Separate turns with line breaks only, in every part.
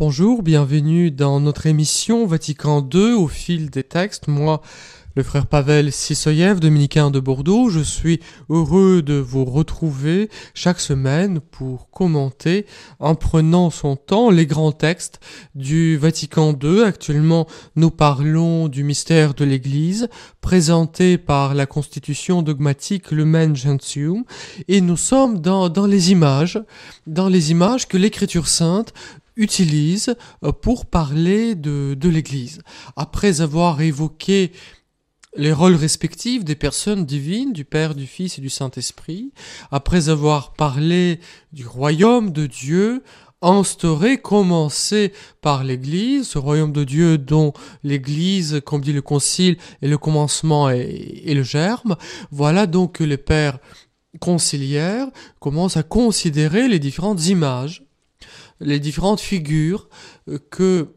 Bonjour, bienvenue dans notre émission Vatican II au fil des textes. Moi, le frère Pavel Sissoyev, dominicain de Bordeaux, je suis heureux de vous retrouver chaque semaine pour commenter en prenant son temps les grands textes du Vatican II. Actuellement, nous parlons du mystère de l'Église présenté par la constitution dogmatique Lumen Gentium et nous sommes dans, dans les images, dans les images que l'Écriture sainte utilise euh, pour parler de, de l'Église. Après avoir évoqué les rôles respectifs des personnes divines, du Père, du Fils et du Saint-Esprit, après avoir parlé du royaume de Dieu, instauré, commencé par l'Église, ce royaume de Dieu dont l'Église, comme dit le Concile, est le commencement et, le germe, voilà donc que les pères conciliaires commencent à considérer les différentes images les différentes figures euh, que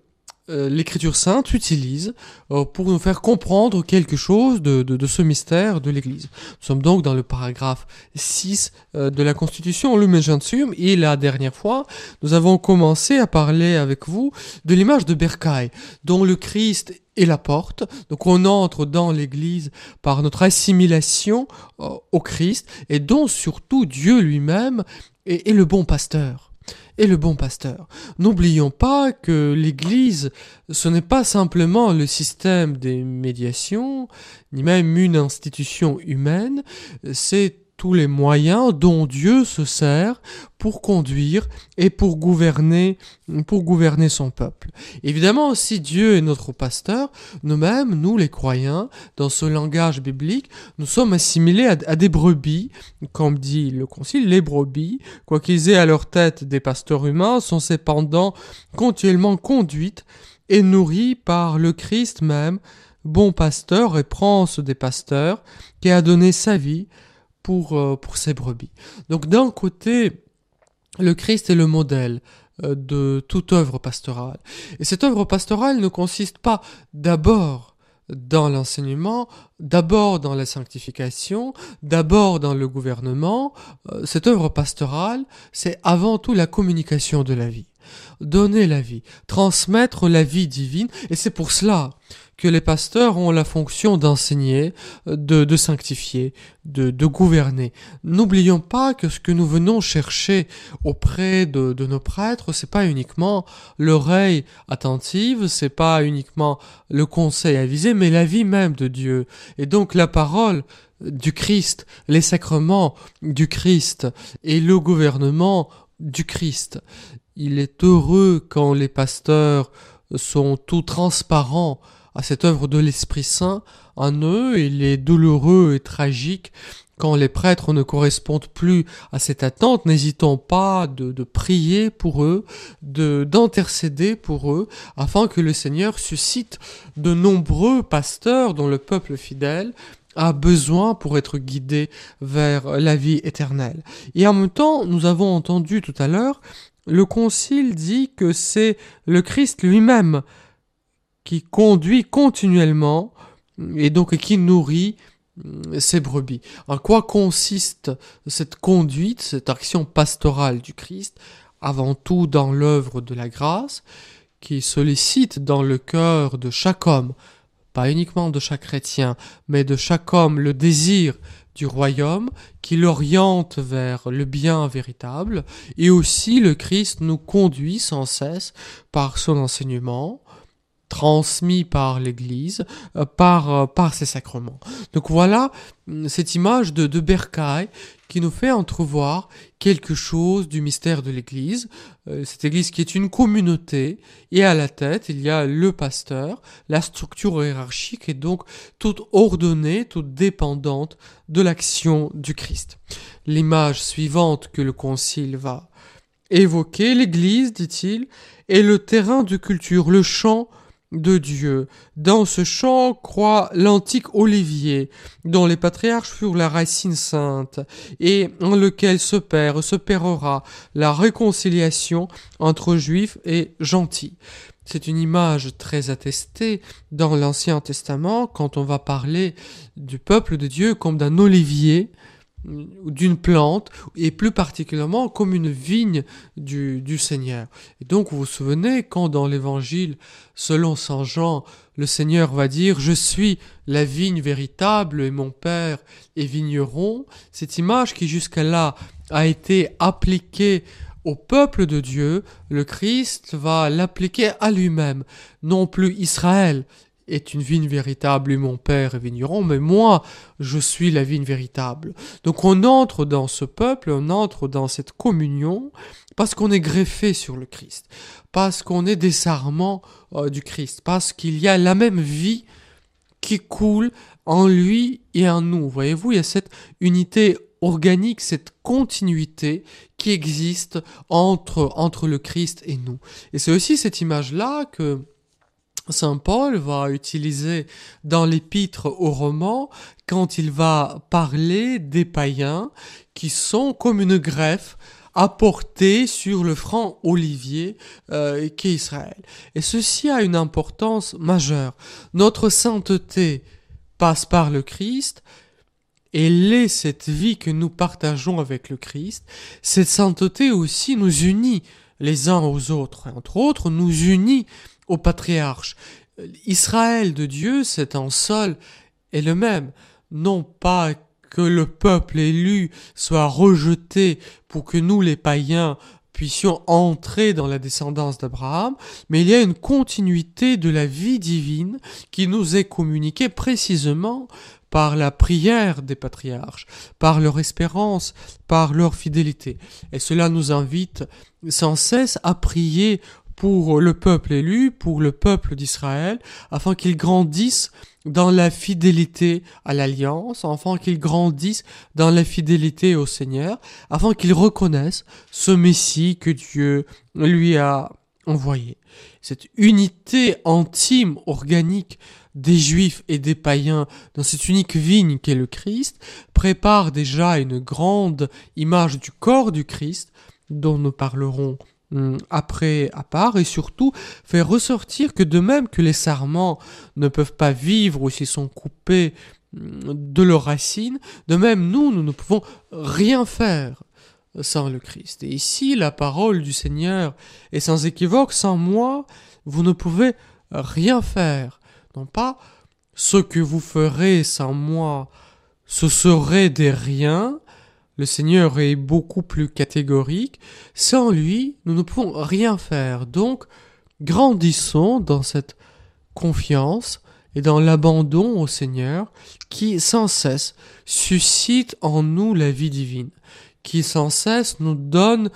euh, l'écriture sainte utilise euh, pour nous faire comprendre quelque chose de, de, de ce mystère de l'Église. Nous sommes donc dans le paragraphe 6 de la Constitution, Lumen Gentium, et la dernière fois, nous avons commencé à parler avec vous de l'image de Bercaille, dont le Christ est la porte. Donc on entre dans l'Église par notre assimilation au Christ, et dont surtout Dieu lui-même est, est le bon pasteur et le bon pasteur. N'oublions pas que l'Église, ce n'est pas simplement le système des médiations, ni même une institution humaine, c'est les moyens dont Dieu se sert pour conduire et pour gouverner, pour gouverner son peuple. Évidemment, si Dieu est notre pasteur, nous-mêmes, nous les croyants, dans ce langage biblique, nous sommes assimilés à, à des brebis, comme dit le Concile, les brebis, quoiqu'ils aient à leur tête des pasteurs humains, sont cependant continuellement conduites et nourries par le Christ même, bon pasteur et prince des pasteurs, qui a donné sa vie pour, euh, pour ses brebis. Donc d'un côté, le Christ est le modèle euh, de toute œuvre pastorale. Et cette œuvre pastorale ne consiste pas d'abord dans l'enseignement, d'abord dans la sanctification, d'abord dans le gouvernement. Euh, cette œuvre pastorale, c'est avant tout la communication de la vie. Donner la vie, transmettre la vie divine, et c'est pour cela que les pasteurs ont la fonction d'enseigner, de, de sanctifier, de, de gouverner. N'oublions pas que ce que nous venons chercher auprès de, de nos prêtres, c'est pas uniquement l'oreille attentive, c'est pas uniquement le conseil avisé, mais la vie même de Dieu. Et donc la parole du Christ, les sacrements du Christ et le gouvernement du Christ. Il est heureux quand les pasteurs sont tout transparents à cette œuvre de l'Esprit Saint en eux, il est douloureux et tragique quand les prêtres ne correspondent plus à cette attente, n'hésitons pas de, prier pour eux, de d'intercéder pour eux, afin que le Seigneur suscite de nombreux pasteurs dont le peuple fidèle a besoin pour être guidé vers la vie éternelle. Et en même temps, nous avons entendu tout à l'heure, le Concile dit que c'est le Christ lui-même qui conduit continuellement et donc qui nourrit ses brebis. En quoi consiste cette conduite, cette action pastorale du Christ Avant tout dans l'œuvre de la grâce, qui sollicite dans le cœur de chaque homme, pas uniquement de chaque chrétien, mais de chaque homme le désir du royaume qui l'oriente vers le bien véritable, et aussi le Christ nous conduit sans cesse par son enseignement, transmis par l'Église, euh, par, euh, par ses sacrements. Donc voilà mm, cette image de, de Bercaille qui nous fait entrevoir quelque chose du mystère de l'Église. Euh, cette Église qui est une communauté et à la tête il y a le pasteur, la structure hiérarchique est donc toute ordonnée, toute dépendante de l'action du Christ. L'image suivante que le Concile va évoqué, l'Église, dit-il, est le terrain de culture, le champ de Dieu. Dans ce champ croît l'antique olivier, dont les patriarches furent la racine sainte, et en lequel se perd, se pérera la réconciliation entre juifs et gentils. C'est une image très attestée dans l'Ancien Testament quand on va parler du peuple de Dieu comme d'un olivier d'une plante, et plus particulièrement comme une vigne du, Seigneur. Et donc vous vous souvenez quand dans l'Évangile, selon Saint Jean, le Seigneur va dire Je suis la vigne véritable et mon Père est vigneron, cette image qui jusqu'à là a été appliquée au peuple de Dieu, le Christ va l'appliquer à lui-même, non plus Israël est une vigne véritable et mon père est vigneron, mais moi, je suis la vigne véritable. Donc on entre dans ce peuple, on entre dans cette communion parce qu'on est greffé sur le Christ, parce qu'on est des sarments euh, du Christ, parce qu'il y a la même vie qui coule en lui et en nous. Voyez-vous, il y a cette unité organique, cette continuité qui existe entre, entre le Christ et nous. Et c'est aussi cette image-là que Saint Paul va utiliser dans l'épître aux Romans quand il va parler des païens qui sont comme une greffe apportée sur le franc olivier euh, qu'est Israël. Et ceci a une importance majeure. Notre sainteté passe par le Christ, et l'est cette vie que nous partageons avec le Christ. Cette sainteté aussi nous unit les uns aux autres, entre autres nous unit au patriarche. Israël de Dieu, c'est un seul et le même. Non pas que le peuple élu soit rejeté pour que nous, les païens, puissions entrer dans la descendance d'Abraham, mais il y a une continuité de la vie divine qui nous est communiquée précisément par la prière des patriarches, par leur espérance, par leur fidélité. Et cela nous invite sans cesse à prier pour le peuple élu, pour le peuple d'Israël, afin qu'ils grandissent dans la fidélité à l'alliance, afin qu'ils grandissent dans la fidélité au Seigneur, afin qu'ils reconnaissent ce Messie que Dieu lui a envoyé. Cette unité intime, organique des Juifs et des païens dans cette unique vigne qu'est le Christ prépare déjà une grande image du corps du Christ dont nous parlerons après à part et surtout faire ressortir que de même que les sarments ne peuvent pas vivre ou s'ils sont coupés hum, de leurs racines, de même nous, nous ne pouvons rien faire sans le Christ. Et ici, la parole du Seigneur est sans équivoque, sans moi, vous ne pouvez rien faire. Non pas ce que vous ferez sans moi, ce serait des riens, le Seigneur est beaucoup plus catégorique. Sans lui, nous ne pouvons rien faire. Donc, grandissons dans cette confiance et dans l'abandon au Seigneur qui sans cesse suscite en nous la vie divine, qui sans cesse nous donne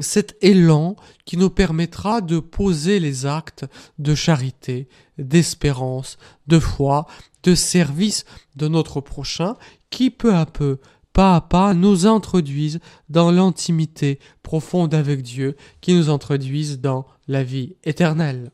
cet élan qui nous permettra de poser les actes de charité, d'espérance, de foi, de service de notre prochain, qui peu à peu pas à pas nous introduisent dans l'intimité profonde avec Dieu, qui nous introduisent dans la vie éternelle.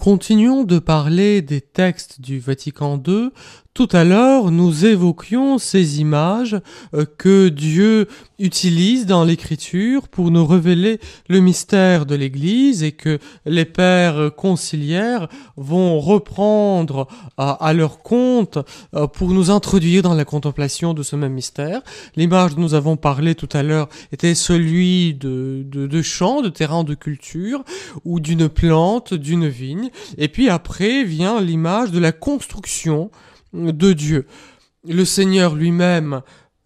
Continuons de parler des textes du Vatican II tout à l'heure, nous évoquions ces images euh, que Dieu utilise dans l'écriture pour nous révéler le mystère de l'Église et que les pères conciliaires vont reprendre à, leur compte euh, pour nous introduire dans la contemplation de ce même mystère. L'image dont nous avons parlé tout à l'heure était celui de, de champs, de terrains de culture ou d'une plante, d'une vigne. Et puis après vient l'image de la construction de Dieu. Le Seigneur lui-même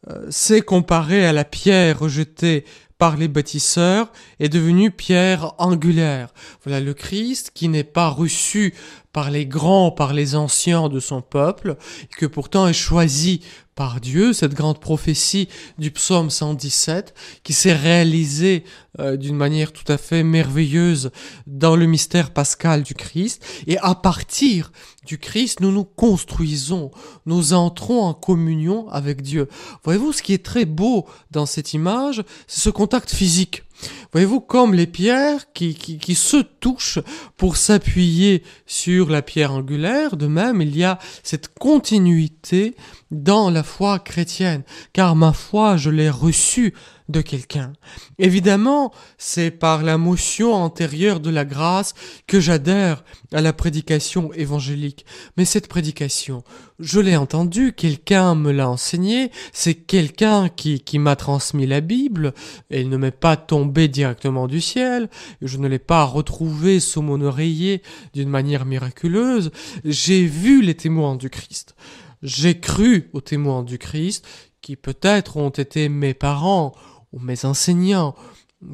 euh, s'est comparé à la pierre rejetée par les bâtisseurs est devenu pierre angulaire. Voilà le Christ qui n'est pas reçu par les grands, par les anciens de son peuple, que pourtant est choisi par Dieu, cette grande prophétie du psaume 117, qui s'est réalisée euh, d'une manière tout à fait merveilleuse dans le mystère pascal du Christ. Et à partir du Christ, nous nous construisons, nous entrons en communion avec Dieu. Voyez-vous, ce qui est très beau dans cette image, c'est ce contact physique. Voyez-vous, comme les pierres qui, se touchent pour s'appuyer sur la pierre angulaire, de même, il y a cette continuité dans la foi chrétienne, car ma foi, je l'ai reçue de quelqu'un. Évidemment, c'est par la motion antérieure de la grâce que j'adhère à la prédication évangélique. Mais cette prédication, je l'ai entendue, quelqu'un me l'a enseignée, c'est quelqu'un qui, qui m'a transmis la Bible, elle ne m'est pas tombée directement du ciel, je ne l'ai pas retrouvée sous mon oreiller d'une manière miraculeuse, j'ai vu les témoins du Christ. J'ai cru aux témoins du Christ, qui peut-être ont été mes parents, ou mes enseignants,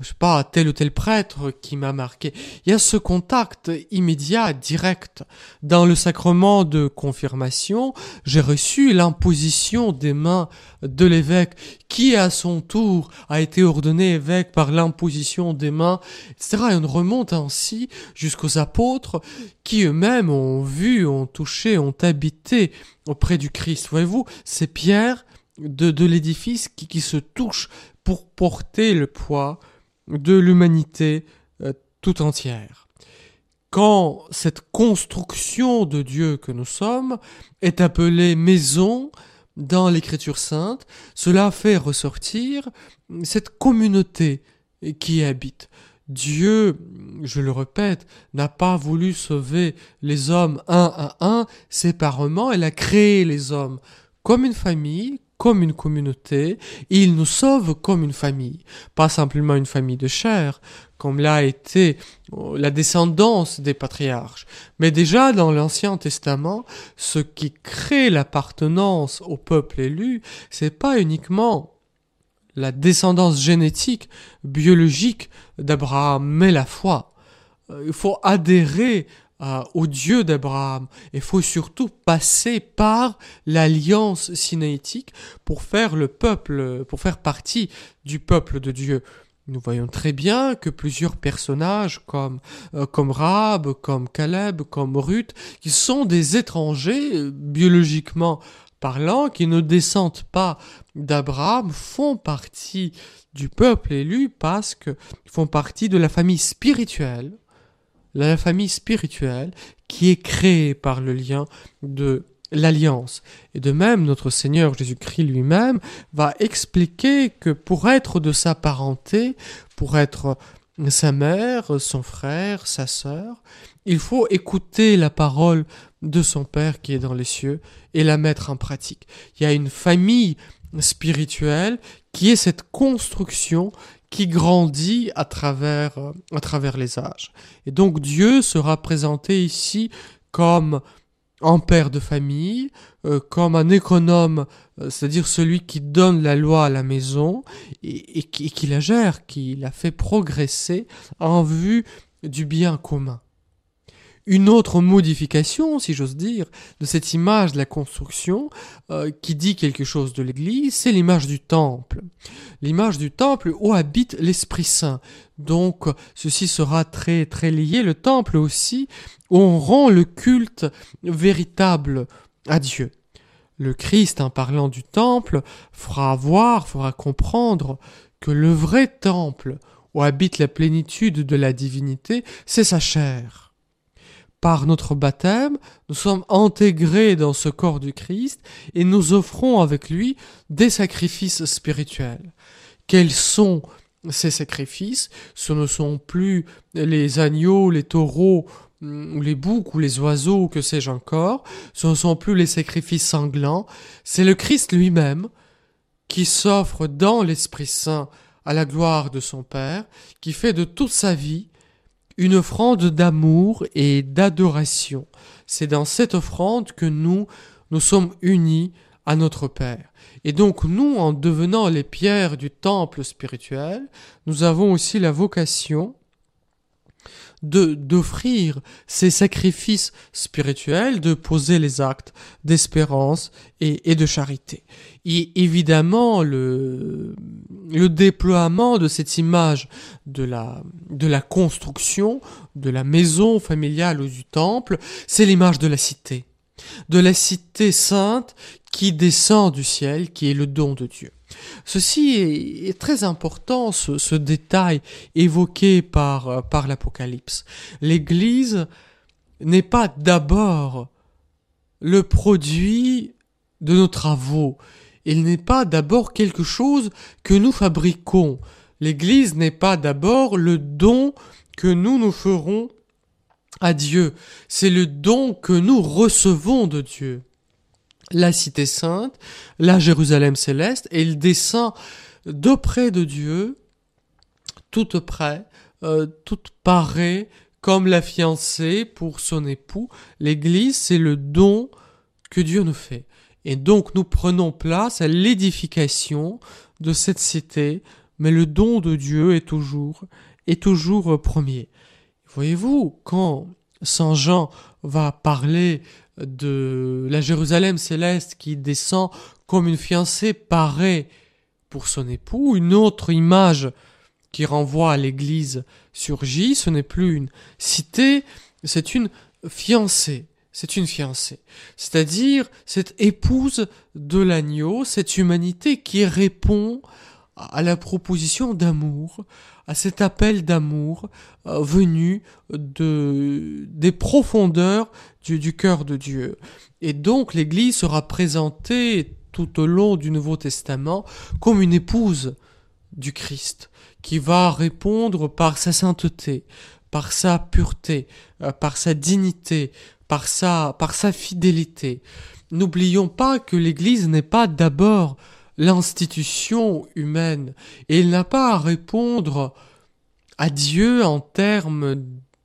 je sais pas, tel ou tel prêtre qui m'a marqué. Il y a ce contact immédiat, direct. Dans le sacrement de confirmation, j'ai reçu l'imposition des mains de l'évêque, qui à son tour a été ordonné évêque par l'imposition des mains, etc. Et on remonte ainsi jusqu'aux apôtres, qui eux-mêmes ont vu, ont touché, ont habité auprès du Christ. Voyez-vous, c'est Pierre de, l'édifice qui, qui se touche pour porter le poids de l'humanité euh, tout entière. Quand cette construction de Dieu que nous sommes est appelée maison dans l'écriture sainte, cela fait ressortir cette communauté qui habite. Dieu, je le répète, n'a pas voulu sauver les hommes un à un séparément, elle a créé les hommes comme une famille, comme une communauté, il nous sauve comme une famille, pas simplement une famille de chair, comme l'a été oh, la descendance des patriarches. Mais déjà dans l'Ancien Testament, ce qui crée l'appartenance au peuple élu, c'est pas uniquement la descendance génétique, biologique d'Abraham, mais la foi. Euh, il faut adhérer euh, au Dieu d'Abraham. Il faut surtout passer par l'alliance sinaïtique pour faire le peuple, pour faire partie du peuple de Dieu. Nous voyons très bien que plusieurs personnages comme euh, comme Rab, comme Caleb, comme Ruth, qui sont des étrangers euh, biologiquement parlant, qui ne descendent pas d'Abraham, font partie du peuple élu parce qu'ils font partie de la famille spirituelle la famille spirituelle qui est créée par le lien de l'alliance. Et de même, notre Seigneur Jésus-Christ lui-même va expliquer que pour être de sa parenté, pour être sa mère, son frère, sa sœur, il faut écouter la parole de son Père qui est dans les cieux et la mettre en pratique. Il y a une famille spirituelle qui est cette construction qui grandit à travers, euh, à travers les âges. Et donc Dieu sera présenté ici comme un père de famille, euh, comme un économe, euh, c'est-à-dire celui qui donne la loi à la maison et, et qui la gère, qui la fait progresser en vue du bien commun. Une autre modification, si j'ose dire, de cette image de la construction euh, qui dit quelque chose de l'Église, c'est l'image du temple. L'image du temple où habite l'Esprit Saint. Donc ceci sera très très lié. Le temple aussi où on rend le culte véritable à Dieu. Le Christ, en parlant du temple, fera voir, fera comprendre que le vrai temple où habite la plénitude de la divinité, c'est sa chair par notre baptême, nous sommes intégrés dans ce corps du Christ et nous offrons avec lui des sacrifices spirituels. Quels sont ces sacrifices? Ce ne sont plus les agneaux, les taureaux, ou les boucs ou les oiseaux, que sais-je encore. Ce ne sont plus les sacrifices sanglants. C'est le Christ lui-même qui s'offre dans l'Esprit Saint à la gloire de son Père, qui fait de toute sa vie une offrande d'amour et d'adoration. C'est dans cette offrande que nous, nous sommes unis à notre Père. Et donc nous, en devenant les pierres du temple spirituel, nous avons aussi la vocation de d'offrir ces sacrifices spirituels, de poser les actes d'espérance et, de charité. Et évidemment, le, le déploiement de cette image de la, de la construction, de la maison familiale ou du temple, c'est l'image de la cité. De la cité sainte qui descend du ciel, qui est le don de Dieu. Ceci est, très important, ce, détail évoqué par, par l'Apocalypse. L'Église n'est pas d'abord le produit de nos travaux. Il n'est pas d'abord quelque chose que nous fabriquons. L'Église n'est pas d'abord le don que nous nous ferons à Dieu. C'est le don que nous recevons de Dieu la cité sainte, la Jérusalem céleste, et il descend d'auprès de Dieu, toute près, euh, toute parée, comme la fiancée pour son époux. L'Église, c'est le don que Dieu nous fait. Et donc nous prenons place à l'édification de cette cité, mais le don de Dieu est toujours, est toujours premier. Voyez-vous, quand Saint Jean va parler de la Jérusalem céleste qui descend comme une fiancée parée pour son époux, une autre image qui renvoie à l'église surgit, ce n'est plus une cité, c'est une fiancée. C'est une fiancée. C'est-à-dire cette épouse de l'agneau, cette humanité qui répond à la proposition d'amour, à cet appel d'amour euh, venu de, des profondeurs du, cœur de Dieu. Et donc l'Église sera présentée tout au long du Nouveau Testament comme une épouse du Christ, qui va répondre par sa sainteté, par sa pureté, euh, par sa dignité, par sa, par sa fidélité. N'oublions pas que l'Église n'est pas d'abord l'institution humaine et il n'a pas à répondre à Dieu en termes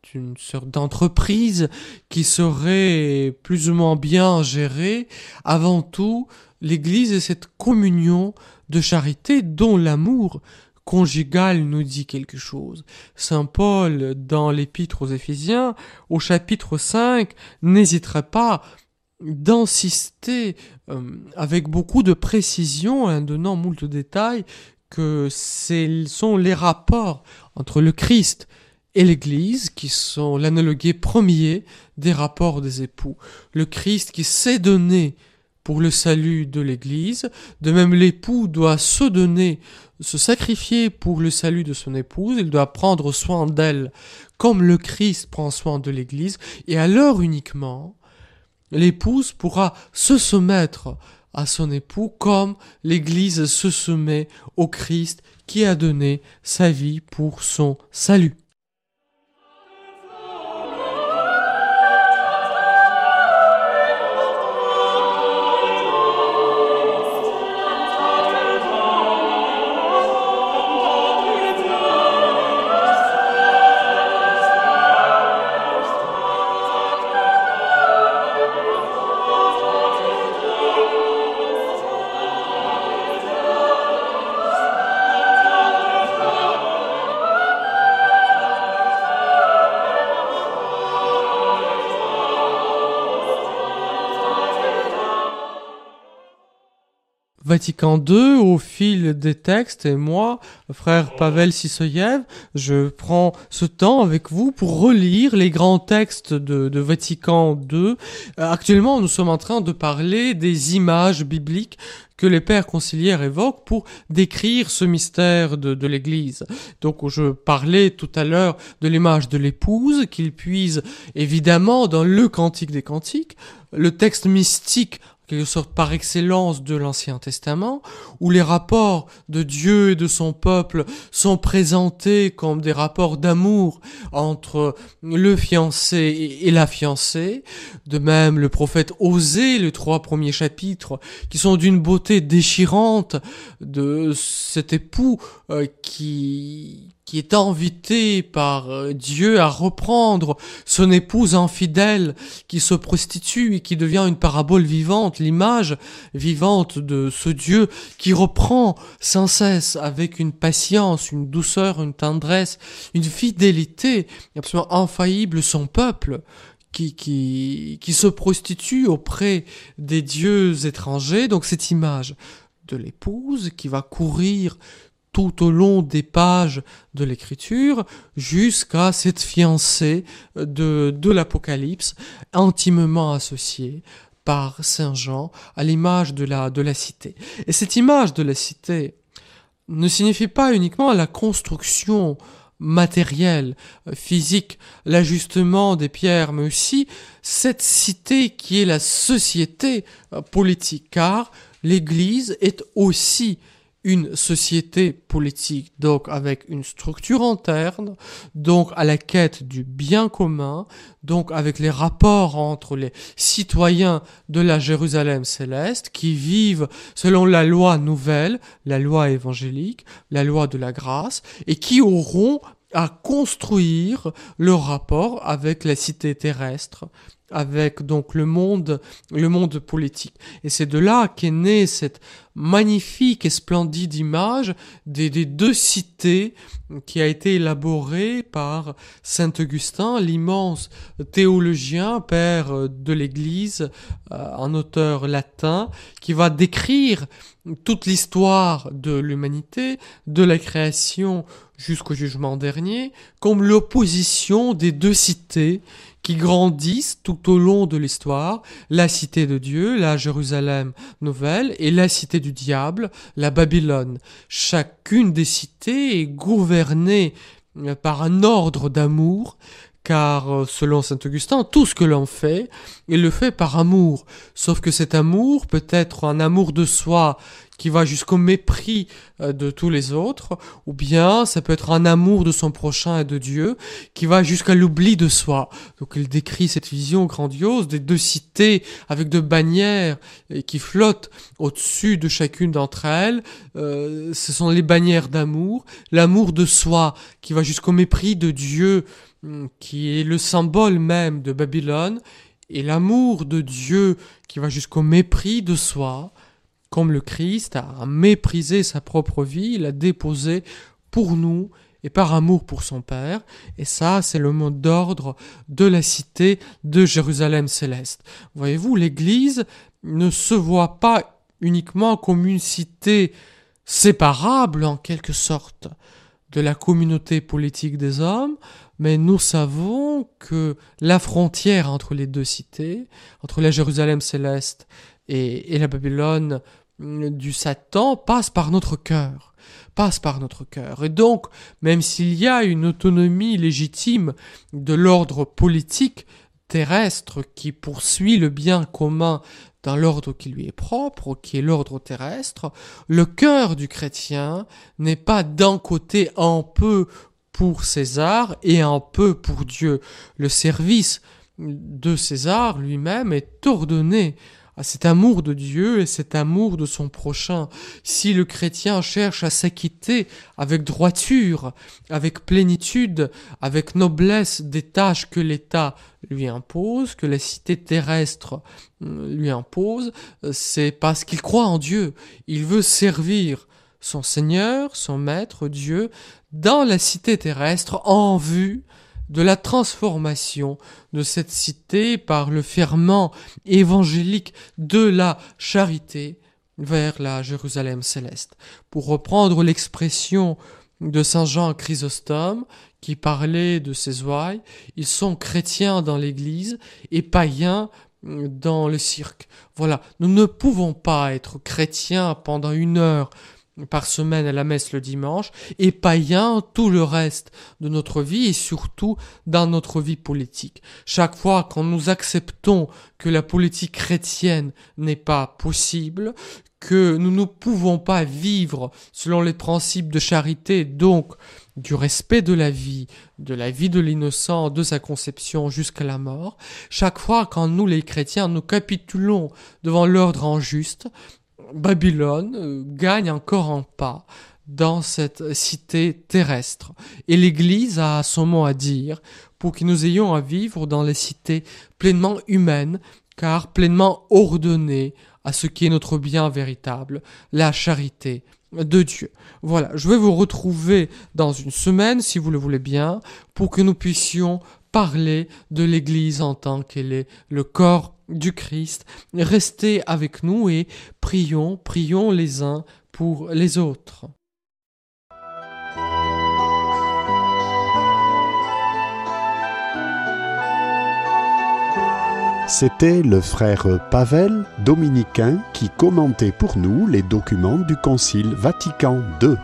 d'une sorte d'entreprise qui serait plus ou moins bien gérée. Avant tout, l'Église est cette communion de charité dont l'amour conjugal nous dit quelque chose. Saint Paul, dans l'épître aux Éphésiens, au chapitre 5, n'hésiterait pas d'insister euh, avec beaucoup de précision, en donnant moult détails, que ce sont les rapports entre le Christ et l'Église qui sont l'analogue premier des rapports des époux. Le Christ qui s'est donné pour le salut de l'Église, de même l'époux doit se donner, se sacrifier pour le salut de son épouse, il doit prendre soin d'elle comme le Christ prend soin de l'Église, et alors uniquement l'épouse pourra se soumettre à son époux comme l'Église se soumet au Christ qui a donné sa vie pour son salut. Vatican II au fil des textes et moi, frère Pavel Sisoyev, je prends ce temps avec vous pour relire les grands textes de, Vatican II. Actuellement, nous sommes en train de parler des images bibliques que les pères conciliaires évoquent pour décrire ce mystère de, l'Église. Donc je parlais tout à l'heure de l'image de l'épouse qu'il puise évidemment dans le Cantique des Cantiques, le texte mystique quelque sorte par excellence de l'Ancien Testament, où les rapports de Dieu et de son peuple sont présentés comme des rapports d'amour entre le fiancé et la fiancée. De même, le prophète Osée, les trois premiers chapitres, qui sont d'une beauté déchirante de cet époux euh, qui qui est invité par euh, Dieu à reprendre son épouse infidèle qui se prostitue et qui devient une parabole vivante, l'image vivante de ce Dieu qui reprend sans cesse avec une patience, une douceur, une tendresse, une fidélité absolument infaillible son peuple. Qui, qui, qui se prostitue auprès des dieux étrangers, donc cette image de l'épouse qui va courir tout au long des pages de l'écriture jusqu'à cette fiancée de, de l'Apocalypse intimement associée par Saint Jean à l'image de la, de la cité. Et cette image de la cité ne signifie pas uniquement la construction matérielle, physique, l'ajustement des pierres, mais aussi cette cité qui est la société politique, car l'Église est aussi une société politique, donc avec une structure interne, donc à la quête du bien commun, donc avec les rapports entre les citoyens de la Jérusalem céleste qui vivent selon la loi nouvelle, la loi évangélique, la loi de la grâce, et qui auront à construire leur rapport avec la cité terrestre, avec donc le monde, le monde politique. Et c'est de là qu'est née cette magnifique et splendide image des, deux cités qui a été élaborée par Saint Augustin, l'immense théologien, père de l'Église, euh, un auteur latin, qui va décrire toute l'histoire de l'humanité, de la création jusqu'au jugement dernier, comme l'opposition des deux cités qui grandissent tout au long de l'histoire, la cité de Dieu, la Jérusalem nouvelle, et la cité du diable, la Babylone. Chacune des cités est gouvernée euh, par un ordre d'amour car euh, selon saint Augustin, tout ce que l'on fait, il le fait par amour. Sauf que cet amour peut être un amour de soi qui va jusqu'au mépris euh, de tous les autres, ou bien ça peut être un amour de son prochain et de Dieu qui va jusqu'à l'oubli de soi. Donc il décrit cette vision grandiose des deux cités avec deux bannières qui flottent au-dessus de chacune d'entre elles. Euh, ce sont les bannières d'amour, l'amour de soi qui va jusqu'au mépris de Dieu, hum, qui est le symbole même de Babylone, et l'amour de Dieu qui va jusqu'au mépris de soi, comme le Christ a méprisé sa propre vie, il a déposé pour nous et par amour pour son Père. Et ça, c'est le mot d'ordre de la cité de Jérusalem céleste. Voyez-vous, l'Église ne se voit pas uniquement comme une cité séparable en quelque sorte de la communauté politique des hommes, mais nous savons que la frontière entre les deux cités, entre la Jérusalem céleste et la Babylone du Satan passe par notre cœur, passe par notre cœur. Et donc, même s'il y a une autonomie légitime de l'ordre politique terrestre qui poursuit le bien commun dans l'ordre qui lui est propre, qui est l'ordre terrestre, le cœur du chrétien n'est pas d'un côté un peu pour César et un peu pour Dieu. Le service de César lui-même est ordonné à cet amour de Dieu et cet amour de son prochain. Si le chrétien cherche à s'acquitter avec droiture, avec plénitude, avec noblesse des tâches que l'État lui impose, que la cité terrestre euh, lui impose, euh, c'est parce qu'il croit en Dieu. Il veut servir son Seigneur, son Maître, Dieu, dans la cité terrestre en vue de la transformation de cette cité par le ferment évangélique de la charité vers la Jérusalem céleste. Pour reprendre l'expression de Saint Jean Chrysostome, qui parlait de ces ouailles, ils sont chrétiens dans l'Église et païens dans le cirque. Voilà, nous ne pouvons pas être chrétiens pendant une heure par semaine à la messe le dimanche et païens tout le reste de notre vie et surtout dans notre vie politique. Chaque fois quand nous acceptons que la politique chrétienne n'est pas possible, que nous ne pouvons pas vivre selon les principes de charité, donc du respect de la vie, de la vie de l'innocent, de sa conception jusqu'à la mort, chaque fois quand nous les chrétiens nous capitulons devant l'ordre injuste, Babylone euh, gagne encore un pas dans cette cité terrestre. Et l'Église a son mot à dire pour que nous ayons à vivre dans les cités pleinement humaines, car pleinement ordonnées à ce qui est notre bien véritable, la charité de Dieu. Voilà, je vais vous retrouver dans une semaine, si vous le voulez bien, pour que nous puissions parler de l'Église en tant qu'elle est le corps du Christ. Restez avec nous et prions, prions les uns pour les autres.
C'était le frère Pavel, dominicain, qui commentait pour nous les documents du Concile Vatican II.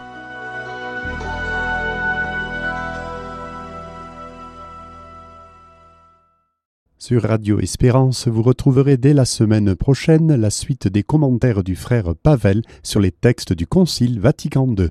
Sur Radio Espérance, vous retrouverez dès la semaine prochaine la suite des commentaires du frère Pavel sur les textes du Concile Vatican II.